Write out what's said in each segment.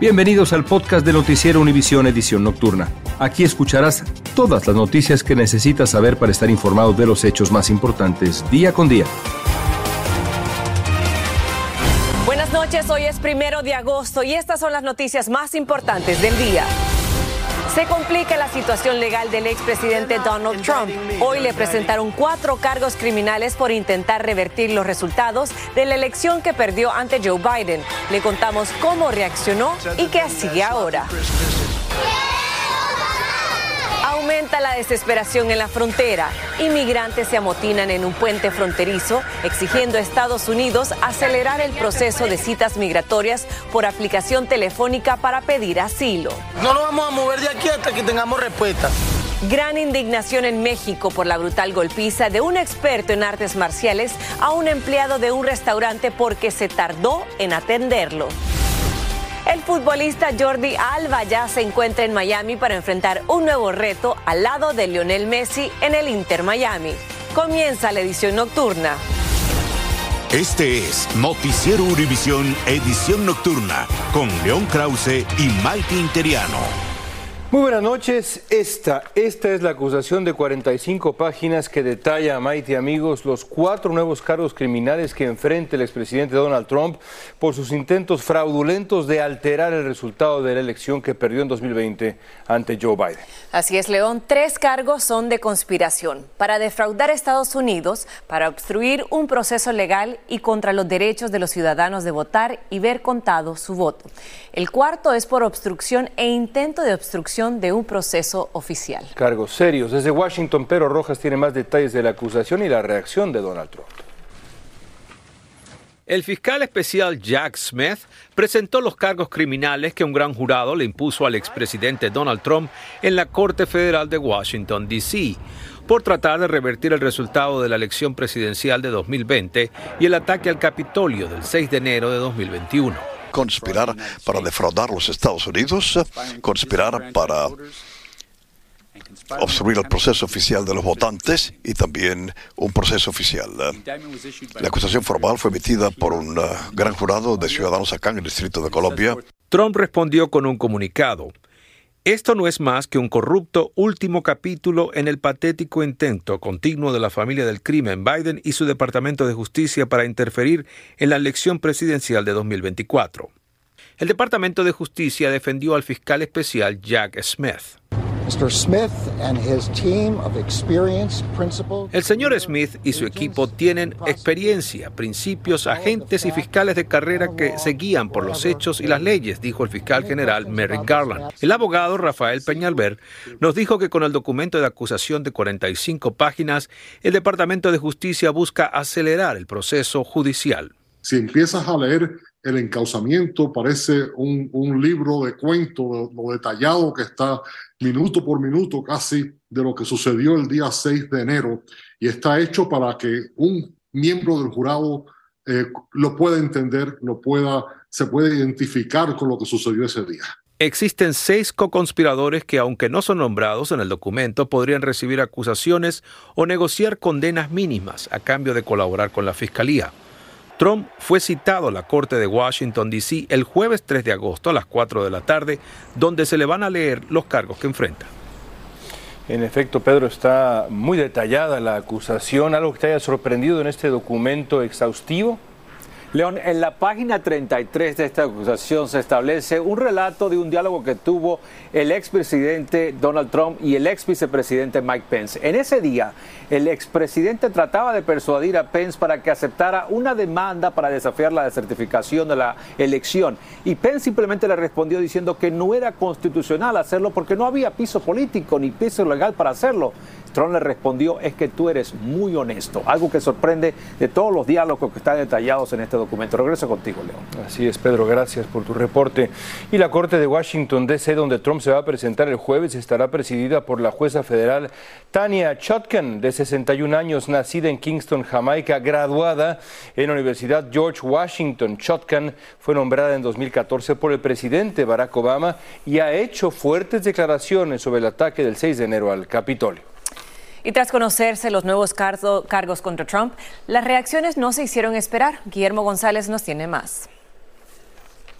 Bienvenidos al podcast de Noticiero Univisión Edición Nocturna. Aquí escucharás todas las noticias que necesitas saber para estar informado de los hechos más importantes día con día. Buenas noches, hoy es primero de agosto y estas son las noticias más importantes del día. Se complica la situación legal del expresidente Donald Trump. Hoy le presentaron cuatro cargos criminales por intentar revertir los resultados de la elección que perdió ante Joe Biden. Le contamos cómo reaccionó y qué sigue ahora. Aumenta la desesperación en la frontera. Inmigrantes se amotinan en un puente fronterizo exigiendo a Estados Unidos acelerar el proceso de citas migratorias por aplicación telefónica para pedir asilo. No nos vamos a mover de aquí hasta que tengamos respuesta. Gran indignación en México por la brutal golpiza de un experto en artes marciales a un empleado de un restaurante porque se tardó en atenderlo. El futbolista Jordi Alba ya se encuentra en Miami para enfrentar un nuevo reto al lado de Lionel Messi en el Inter Miami. Comienza la edición nocturna. Este es Noticiero Univisión Edición Nocturna con León Krause y Mike Interiano. Muy buenas noches. Esta, esta es la acusación de 45 páginas que detalla a Maite amigos los cuatro nuevos cargos criminales que enfrenta el expresidente Donald Trump por sus intentos fraudulentos de alterar el resultado de la elección que perdió en 2020 ante Joe Biden. Así es, León. Tres cargos son de conspiración para defraudar a Estados Unidos, para obstruir un proceso legal y contra los derechos de los ciudadanos de votar y ver contado su voto. El cuarto es por obstrucción e intento de obstrucción de un proceso oficial. Cargos serios. Desde Washington, Pedro Rojas tiene más detalles de la acusación y la reacción de Donald Trump. El fiscal especial Jack Smith presentó los cargos criminales que un gran jurado le impuso al expresidente Donald Trump en la Corte Federal de Washington, D.C., por tratar de revertir el resultado de la elección presidencial de 2020 y el ataque al Capitolio del 6 de enero de 2021. Conspirar para defraudar los Estados Unidos, conspirar para obstruir el proceso oficial de los votantes y también un proceso oficial. La acusación formal fue emitida por un uh, gran jurado de ciudadanos acá en el Distrito de Colombia. Trump respondió con un comunicado. Esto no es más que un corrupto último capítulo en el patético intento continuo de la familia del crimen Biden y su Departamento de Justicia para interferir en la elección presidencial de 2024. El Departamento de Justicia defendió al fiscal especial Jack Smith. El señor Smith y su equipo tienen experiencia, principios, agentes y fiscales de carrera que se guían por los hechos y las leyes, dijo el fiscal general Merrick Garland. El abogado Rafael Peñalver nos dijo que con el documento de acusación de 45 páginas, el Departamento de Justicia busca acelerar el proceso judicial. Si empiezas a leer el encausamiento, parece un, libro de cuento, detallado que está minuto por minuto casi de lo que sucedió el día 6 de enero y está hecho para que un miembro del jurado eh, lo pueda entender, lo pueda, se pueda identificar con lo que sucedió ese día. Existen seis co-conspiradores que, aunque no son nombrados en el documento, podrían recibir acusaciones o negociar condenas mínimas a cambio de colaborar con la Fiscalía. Trump fue citado a la Corte de Washington, D.C. el jueves 3 de agosto a las 4 de la tarde, donde se le van a leer los cargos que enfrenta. En efecto, Pedro, está muy detallada la acusación. ¿Algo que te haya sorprendido en este documento exhaustivo? León, en la página 33 de esta acusación se establece un relato de un diálogo que tuvo el expresidente Donald Trump y el ex vicepresidente Mike Pence. En ese día, el expresidente trataba de persuadir a Pence para que aceptara una demanda para desafiar la desertificación de la elección. Y Pence simplemente le respondió diciendo que no era constitucional hacerlo porque no había piso político ni piso legal para hacerlo. Trump le respondió, es que tú eres muy honesto, algo que sorprende de todos los diálogos que están detallados en este documento. Regreso contigo, León. Así es, Pedro, gracias por tu reporte. Y la Corte de Washington, D.C., donde Trump se va a presentar el jueves, estará presidida por la jueza federal Tania Chutkan, de 61 años, nacida en Kingston, Jamaica, graduada en la Universidad George Washington. Chutkan fue nombrada en 2014 por el presidente Barack Obama y ha hecho fuertes declaraciones sobre el ataque del 6 de enero al Capitolio. Y tras conocerse los nuevos cargos contra Trump, las reacciones no se hicieron esperar. Guillermo González nos tiene más.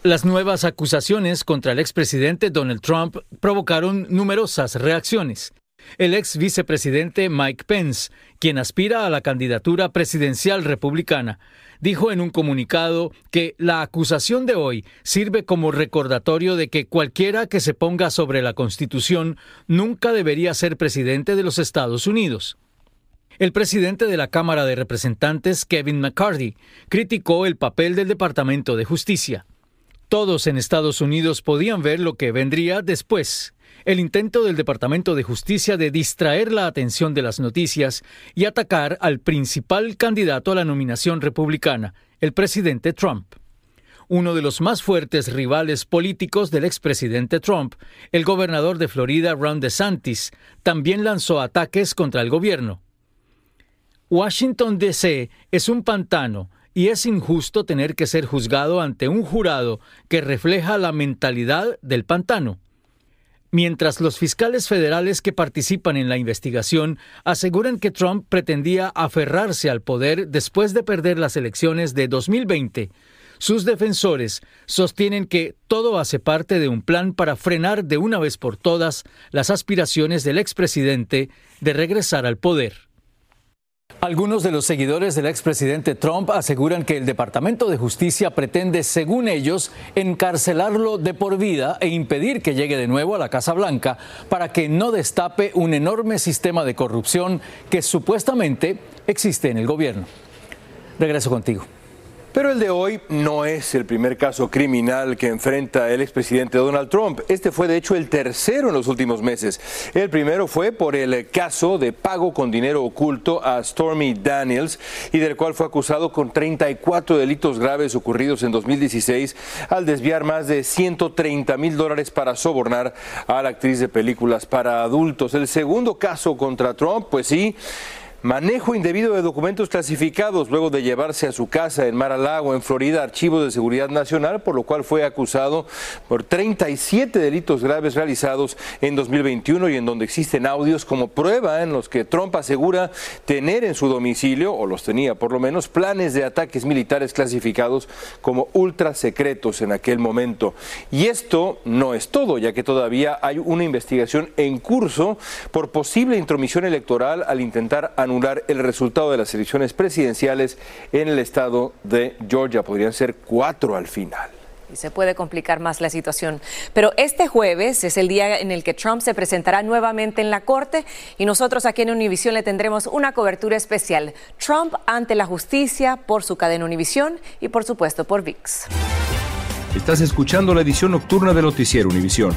Las nuevas acusaciones contra el expresidente Donald Trump provocaron numerosas reacciones. El ex vicepresidente Mike Pence, quien aspira a la candidatura presidencial republicana, dijo en un comunicado que la acusación de hoy sirve como recordatorio de que cualquiera que se ponga sobre la Constitución nunca debería ser presidente de los Estados Unidos. El presidente de la Cámara de Representantes, Kevin McCarthy, criticó el papel del Departamento de Justicia. Todos en Estados Unidos podían ver lo que vendría después, el intento del Departamento de Justicia de distraer la atención de las noticias y atacar al principal candidato a la nominación republicana, el presidente Trump. Uno de los más fuertes rivales políticos del expresidente Trump, el gobernador de Florida Ron DeSantis, también lanzó ataques contra el gobierno. Washington, D.C. es un pantano y es injusto tener que ser juzgado ante un jurado que refleja la mentalidad del pantano mientras los fiscales federales que participan en la investigación aseguran que Trump pretendía aferrarse al poder después de perder las elecciones de 2020. Sus defensores sostienen que todo hace parte de un plan para frenar de una vez por todas las aspiraciones del expresidente de regresar al poder. Algunos de los seguidores del expresidente Trump aseguran que el Departamento de Justicia pretende, según ellos, encarcelarlo de por vida e impedir que llegue de nuevo a la Casa Blanca para que no destape un enorme sistema de corrupción que supuestamente existe en el gobierno. Regreso contigo. Pero el de hoy no es el primer caso criminal que enfrenta el expresidente Donald Trump. Este fue de hecho el tercero en los últimos meses. El primero fue por el caso de pago con dinero oculto a Stormy Daniels y del cual fue acusado con 34 delitos graves ocurridos en 2016 al desviar más de 130 mil dólares para sobornar a la actriz de películas para adultos. El segundo caso contra Trump, pues sí, Manejo indebido de documentos clasificados luego de llevarse a su casa en Mar Lago, en Florida, archivos de seguridad nacional, por lo cual fue acusado por 37 delitos graves realizados en 2021 y en donde existen audios como prueba en los que Trump asegura tener en su domicilio, o los tenía por lo menos, planes de ataques militares clasificados como ultra secretos en aquel momento. Y esto no es todo, ya que todavía hay una investigación en curso por posible intromisión electoral al intentar anular el resultado de las elecciones presidenciales en el estado de Georgia. Podrían ser cuatro al final y se puede complicar más la situación. Pero este jueves es el día en el que Trump se presentará nuevamente en la corte y nosotros aquí en Univisión le tendremos una cobertura especial. Trump ante la justicia por su cadena Univisión y por supuesto por VIX. Estás escuchando la edición nocturna de Noticiero Univisión.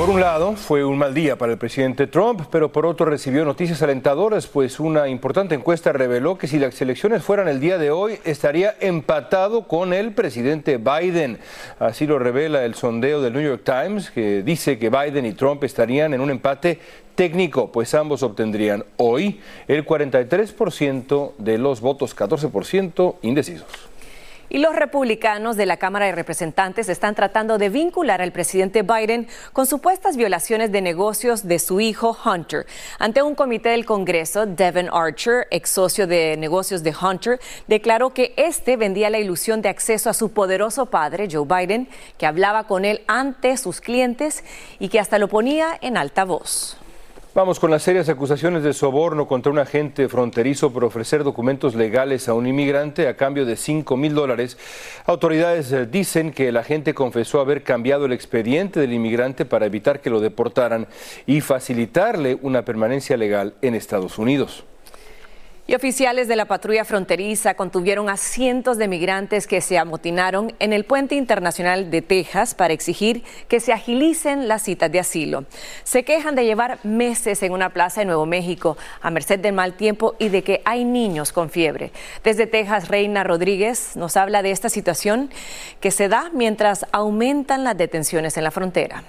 Por un lado, fue un mal día para el presidente Trump, pero por otro recibió noticias alentadoras, pues una importante encuesta reveló que si las elecciones fueran el día de hoy, estaría empatado con el presidente Biden. Así lo revela el sondeo del New York Times, que dice que Biden y Trump estarían en un empate técnico, pues ambos obtendrían hoy el 43% de los votos, 14% indecisos. Y los republicanos de la Cámara de Representantes están tratando de vincular al presidente Biden con supuestas violaciones de negocios de su hijo Hunter. Ante un comité del Congreso, Devin Archer, ex socio de negocios de Hunter, declaró que este vendía la ilusión de acceso a su poderoso padre, Joe Biden, que hablaba con él ante sus clientes y que hasta lo ponía en alta voz. Vamos con las serias acusaciones de soborno contra un agente fronterizo por ofrecer documentos legales a un inmigrante a cambio de 5 mil dólares. Autoridades eh, dicen que el agente confesó haber cambiado el expediente del inmigrante para evitar que lo deportaran y facilitarle una permanencia legal en Estados Unidos. Y oficiales de la patrulla fronteriza contuvieron a cientos de migrantes que se amotinaron en el puente internacional de Texas para exigir que se agilicen las citas de asilo. Se quejan de llevar meses en una plaza de Nuevo México a merced del mal tiempo y de que hay niños con fiebre. Desde Texas, Reina Rodríguez nos habla de esta situación que se da mientras aumentan las detenciones en la frontera.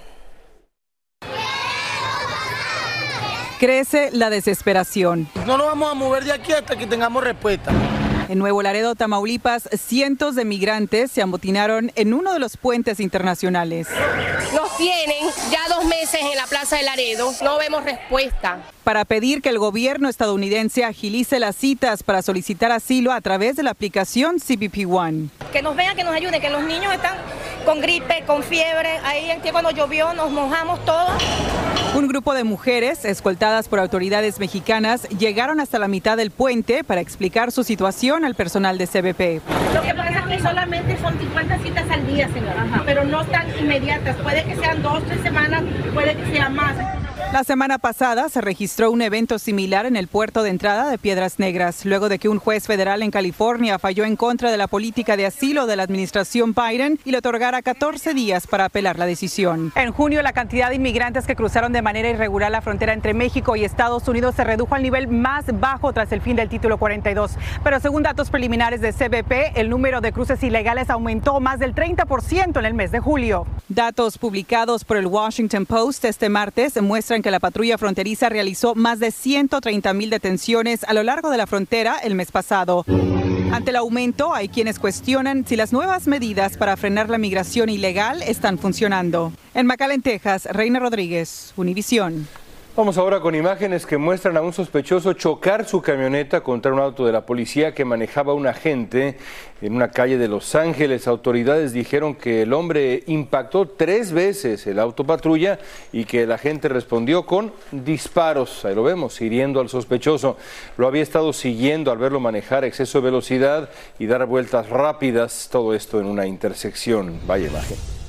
Crece la desesperación. No nos vamos a mover de aquí hasta que tengamos respuesta. En Nuevo Laredo, Tamaulipas, cientos de migrantes se amotinaron en uno de los puentes internacionales. Nos tienen ya dos meses en la Plaza de Laredo, no vemos respuesta. Para pedir que el gobierno estadounidense agilice las citas para solicitar asilo a través de la aplicación CBP One. Que nos vean, que nos ayuden, que los niños están con gripe, con fiebre. Ahí en que cuando llovió nos mojamos todos. Un grupo de mujeres, escoltadas por autoridades mexicanas, llegaron hasta la mitad del puente para explicar su situación al personal de CBP. Lo que pasa es que solamente son 50 citas al día, señora, pero no están inmediatas. Puede que sean dos, tres semanas, puede que sea más. La semana pasada se registró un evento similar en el puerto de entrada de Piedras Negras, luego de que un juez federal en California falló en contra de la política de asilo de la administración Biden y le otorgara 14 días para apelar la decisión. En junio, la cantidad de inmigrantes que cruzaron de manera irregular la frontera entre México y Estados Unidos se redujo al nivel más bajo tras el fin del título 42. Pero según datos preliminares de CBP, el número de cruces ilegales aumentó más del 30% en el mes de julio. Datos publicados por el Washington Post este martes muestran que la patrulla fronteriza realizó más de 130 mil detenciones a lo largo de la frontera el mes pasado. Ante el aumento, hay quienes cuestionan si las nuevas medidas para frenar la migración ilegal están funcionando. En McAllen, Texas, Reina Rodríguez, Univisión. Vamos ahora con imágenes que muestran a un sospechoso chocar su camioneta contra un auto de la policía que manejaba un agente en una calle de Los Ángeles. Autoridades dijeron que el hombre impactó tres veces el auto patrulla y que el agente respondió con disparos. Ahí lo vemos, hiriendo al sospechoso. Lo había estado siguiendo al verlo manejar exceso de velocidad y dar vueltas rápidas. Todo esto en una intersección. Vaya imagen.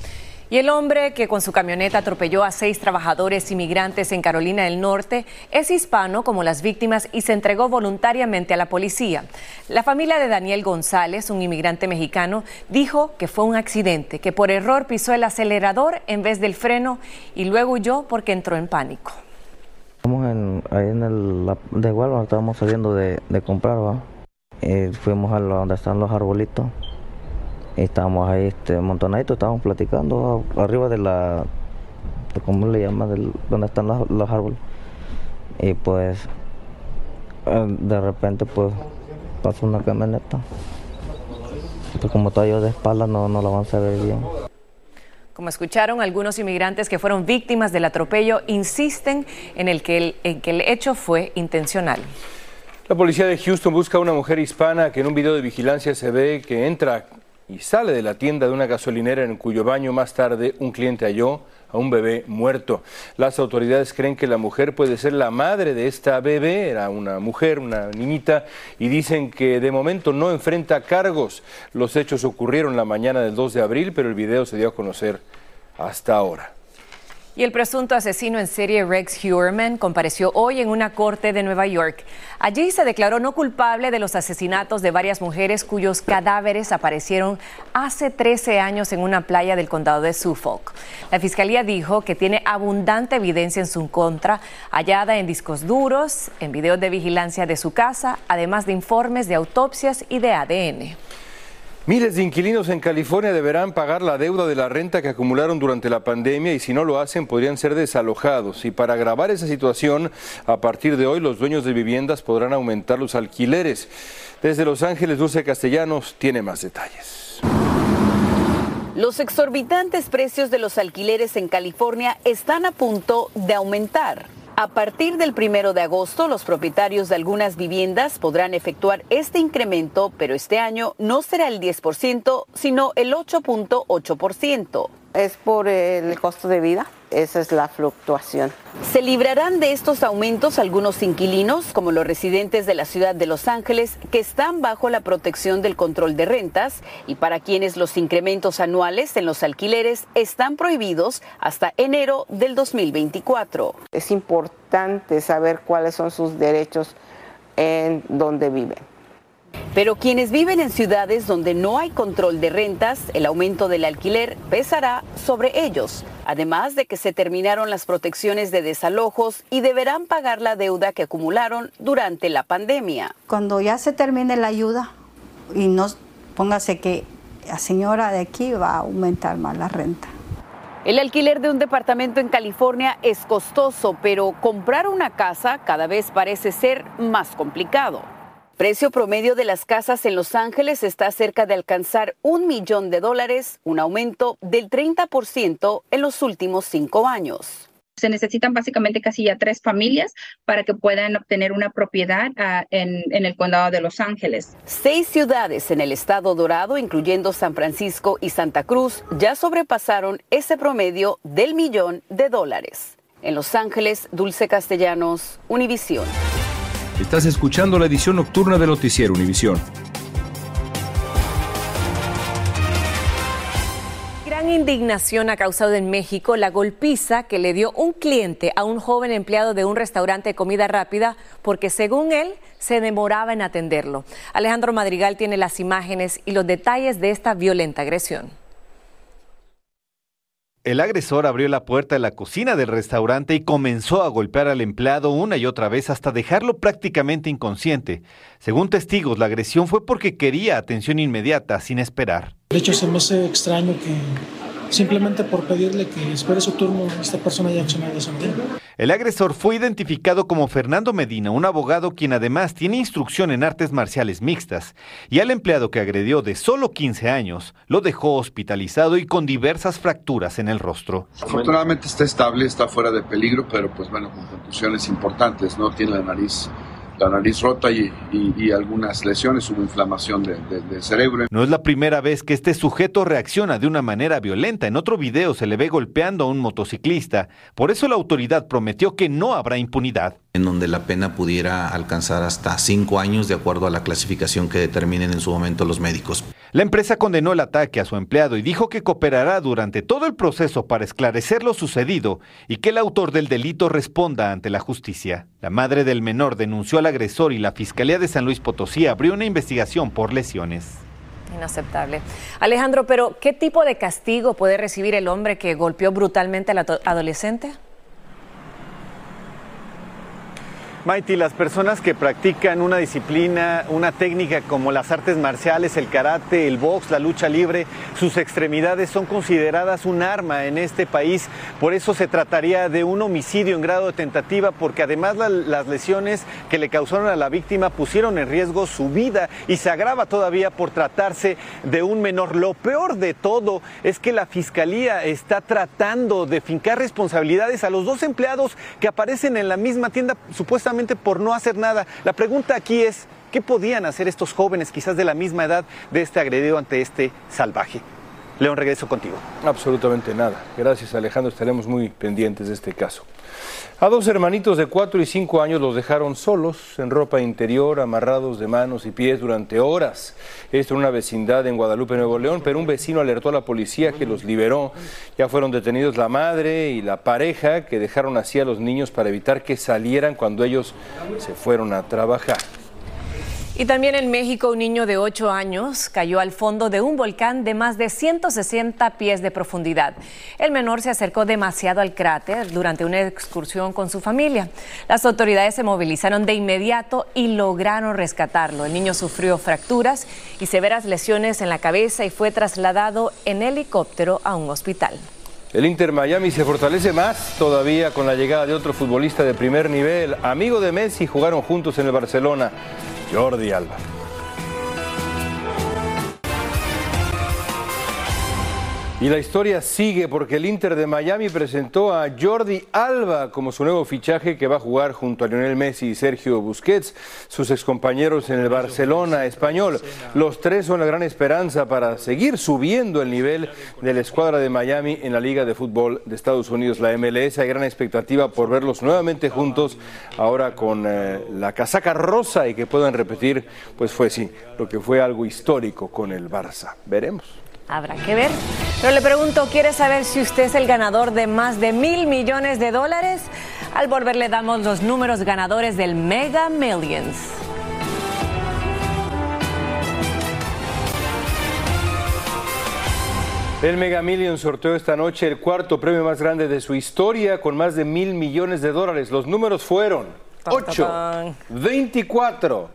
Y el hombre que con su camioneta atropelló a seis trabajadores inmigrantes en Carolina del Norte es hispano como las víctimas y se entregó voluntariamente a la policía. La familia de Daniel González, un inmigrante mexicano, dijo que fue un accidente, que por error pisó el acelerador en vez del freno y luego huyó porque entró en pánico. Estamos ahí en el de Walmart, estábamos saliendo de, comprar. Y fuimos a donde están los arbolitos. Estábamos ahí este, amontonaditos, estábamos platicando arriba de la, ¿cómo le llama? Del, donde están los, los árboles. Y pues, eh, de repente pues pasó una camioneta. Pues como estaba yo de espalda no, no la van a ver bien. Como escucharon, algunos inmigrantes que fueron víctimas del atropello insisten en, el que, el, en que el hecho fue intencional. La policía de Houston busca a una mujer hispana que en un video de vigilancia se ve que entra y sale de la tienda de una gasolinera en cuyo baño más tarde un cliente halló a un bebé muerto. Las autoridades creen que la mujer puede ser la madre de esta bebé, era una mujer, una niñita, y dicen que de momento no enfrenta cargos. Los hechos ocurrieron la mañana del 2 de abril, pero el video se dio a conocer hasta ahora. Y el presunto asesino en serie Rex Huerman compareció hoy en una corte de Nueva York. Allí se declaró no culpable de los asesinatos de varias mujeres cuyos cadáveres aparecieron hace 13 años en una playa del condado de Suffolk. La fiscalía dijo que tiene abundante evidencia en su contra, hallada en discos duros, en videos de vigilancia de su casa, además de informes de autopsias y de ADN. Miles de inquilinos en California deberán pagar la deuda de la renta que acumularon durante la pandemia y si no lo hacen podrían ser desalojados. Y para agravar esa situación, a partir de hoy los dueños de viviendas podrán aumentar los alquileres. Desde Los Ángeles, Dulce Castellanos tiene más detalles. Los exorbitantes precios de los alquileres en California están a punto de aumentar. A partir del primero de agosto, los propietarios de algunas viviendas podrán efectuar este incremento, pero este año no será el 10%, sino el 8.8%. Es por el costo de vida, esa es la fluctuación. Se librarán de estos aumentos algunos inquilinos, como los residentes de la ciudad de Los Ángeles, que están bajo la protección del control de rentas y para quienes los incrementos anuales en los alquileres están prohibidos hasta enero del 2024. Es importante saber cuáles son sus derechos en donde viven. Pero quienes viven en ciudades donde no hay control de rentas, el aumento del alquiler pesará sobre ellos, además de que se terminaron las protecciones de desalojos y deberán pagar la deuda que acumularon durante la pandemia. Cuando ya se termine la ayuda y no póngase que la señora de aquí va a aumentar más la renta. El alquiler de un departamento en California es costoso, pero comprar una casa cada vez parece ser más complicado. Precio promedio de las casas en Los Ángeles está cerca de alcanzar un millón de dólares, un aumento del 30% en los últimos cinco años. Se necesitan básicamente casi ya tres familias para que puedan obtener una propiedad ah, en, en el condado de Los Ángeles. Seis ciudades en el estado dorado, incluyendo San Francisco y Santa Cruz, ya sobrepasaron ese promedio del millón de dólares. En Los Ángeles, Dulce Castellanos, Univisión. Estás escuchando la edición nocturna de Noticiero Univisión. Gran indignación ha causado en México la golpiza que le dio un cliente a un joven empleado de un restaurante de comida rápida porque según él se demoraba en atenderlo. Alejandro Madrigal tiene las imágenes y los detalles de esta violenta agresión. El agresor abrió la puerta de la cocina del restaurante y comenzó a golpear al empleado una y otra vez hasta dejarlo prácticamente inconsciente. Según testigos, la agresión fue porque quería atención inmediata, sin esperar. De hecho, se me hace extraño que simplemente por pedirle que espere su turno, esta persona ya accionado de. El agresor fue identificado como Fernando Medina, un abogado quien además tiene instrucción en artes marciales mixtas, y al empleado que agredió de solo 15 años lo dejó hospitalizado y con diversas fracturas en el rostro. Afortunadamente está estable, está fuera de peligro, pero pues bueno, con contusiones importantes, ¿no? Tiene la nariz la nariz rota y, y, y, algunas lesiones, hubo inflamación del de, de cerebro. No es la primera vez que este sujeto reacciona de una manera violenta. En otro video se le ve golpeando a un motociclista. Por eso la autoridad prometió que no habrá impunidad. En donde la pena pudiera alcanzar hasta cinco años de acuerdo a la clasificación que determinen en su momento los médicos. La empresa condenó el ataque a su empleado y dijo que cooperará durante todo el proceso para esclarecer lo sucedido y que el autor del delito responda ante la justicia. La madre del menor denunció al agresor y la Fiscalía de San Luis Potosí abrió una investigación por lesiones. Inaceptable. Alejandro, pero ¿qué tipo de castigo puede recibir el hombre que golpeó brutalmente al adolescente? Maiti, las personas que practican una disciplina, una técnica como las artes marciales, el karate, el box, la lucha libre, sus extremidades son consideradas un arma en este país. Por eso se trataría de un homicidio en grado de tentativa, porque además la, las lesiones que le causaron a la víctima pusieron en riesgo su vida y se agrava todavía por tratarse de un menor. Lo peor de todo es que la fiscalía está tratando de fincar responsabilidades a los dos empleados que aparecen en la misma tienda supuestamente por no hacer nada. La pregunta aquí es, ¿qué podían hacer estos jóvenes, quizás de la misma edad, de este agredido ante este salvaje? León, regreso contigo. Absolutamente nada. Gracias Alejandro, estaremos muy pendientes de este caso. A dos hermanitos de 4 y 5 años los dejaron solos, en ropa interior, amarrados de manos y pies durante horas. Esto en una vecindad en Guadalupe, Nuevo León, pero un vecino alertó a la policía que los liberó. Ya fueron detenidos la madre y la pareja que dejaron así a los niños para evitar que salieran cuando ellos se fueron a trabajar. Y también en México un niño de 8 años cayó al fondo de un volcán de más de 160 pies de profundidad. El menor se acercó demasiado al cráter durante una excursión con su familia. Las autoridades se movilizaron de inmediato y lograron rescatarlo. El niño sufrió fracturas y severas lesiones en la cabeza y fue trasladado en helicóptero a un hospital. El Inter Miami se fortalece más todavía con la llegada de otro futbolista de primer nivel. Amigo de Messi, jugaron juntos en el Barcelona. Jordi Alba. Y la historia sigue porque el Inter de Miami presentó a Jordi Alba como su nuevo fichaje que va a jugar junto a Lionel Messi y Sergio Busquets, sus excompañeros en el Barcelona español. Los tres son la gran esperanza para seguir subiendo el nivel de la escuadra de Miami en la Liga de Fútbol de Estados Unidos, la MLS. Hay gran expectativa por verlos nuevamente juntos, ahora con eh, la casaca rosa y que puedan repetir, pues fue sí, lo que fue algo histórico con el Barça. Veremos. Habrá que ver. Pero le pregunto, ¿quiere saber si usted es el ganador de más de mil millones de dólares? Al volver le damos los números ganadores del Mega Millions. El Mega Millions sorteó esta noche el cuarto premio más grande de su historia con más de mil millones de dólares. Los números fueron 8, 24,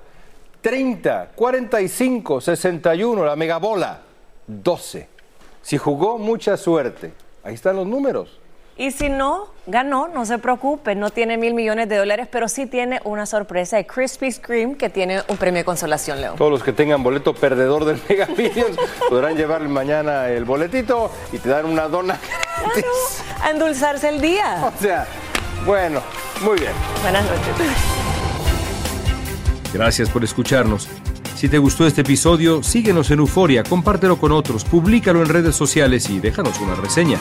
30, 45, 61, la megabola. 12. Si jugó, mucha suerte. Ahí están los números. Y si no, ganó, no se preocupe, no tiene mil millones de dólares, pero sí tiene una sorpresa de Krispy Kreme que tiene un premio de consolación, Leo. Todos los que tengan boleto perdedor del Mega Millions podrán llevar mañana el boletito y te dan una dona. Claro, a endulzarse el día. O sea, bueno, muy bien. Buenas noches. Gracias por escucharnos. Si te gustó este episodio, síguenos en Euforia, compártelo con otros, públicalo en redes sociales y déjanos una reseña.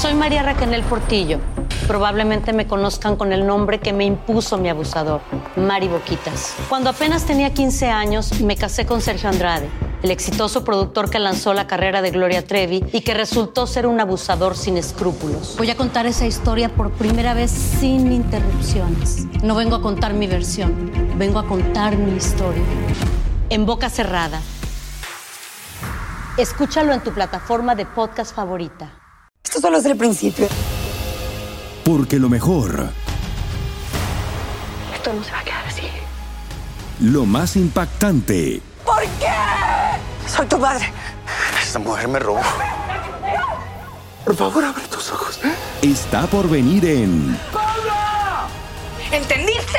Soy María Raquel Portillo. Probablemente me conozcan con el nombre que me impuso mi abusador, Mari Boquitas. Cuando apenas tenía 15 años, me casé con Sergio Andrade, el exitoso productor que lanzó la carrera de Gloria Trevi y que resultó ser un abusador sin escrúpulos. Voy a contar esa historia por primera vez sin interrupciones. No vengo a contar mi versión, vengo a contar mi historia. En boca cerrada. Escúchalo en tu plataforma de podcast favorita. Esto solo es el principio. Porque lo mejor, Esto no se va a quedar así. lo más impactante, ¿Por qué? Soy tu madre. Esta mujer me robó. Por favor, abre tus ojos. está por venir en ¿Entendiste?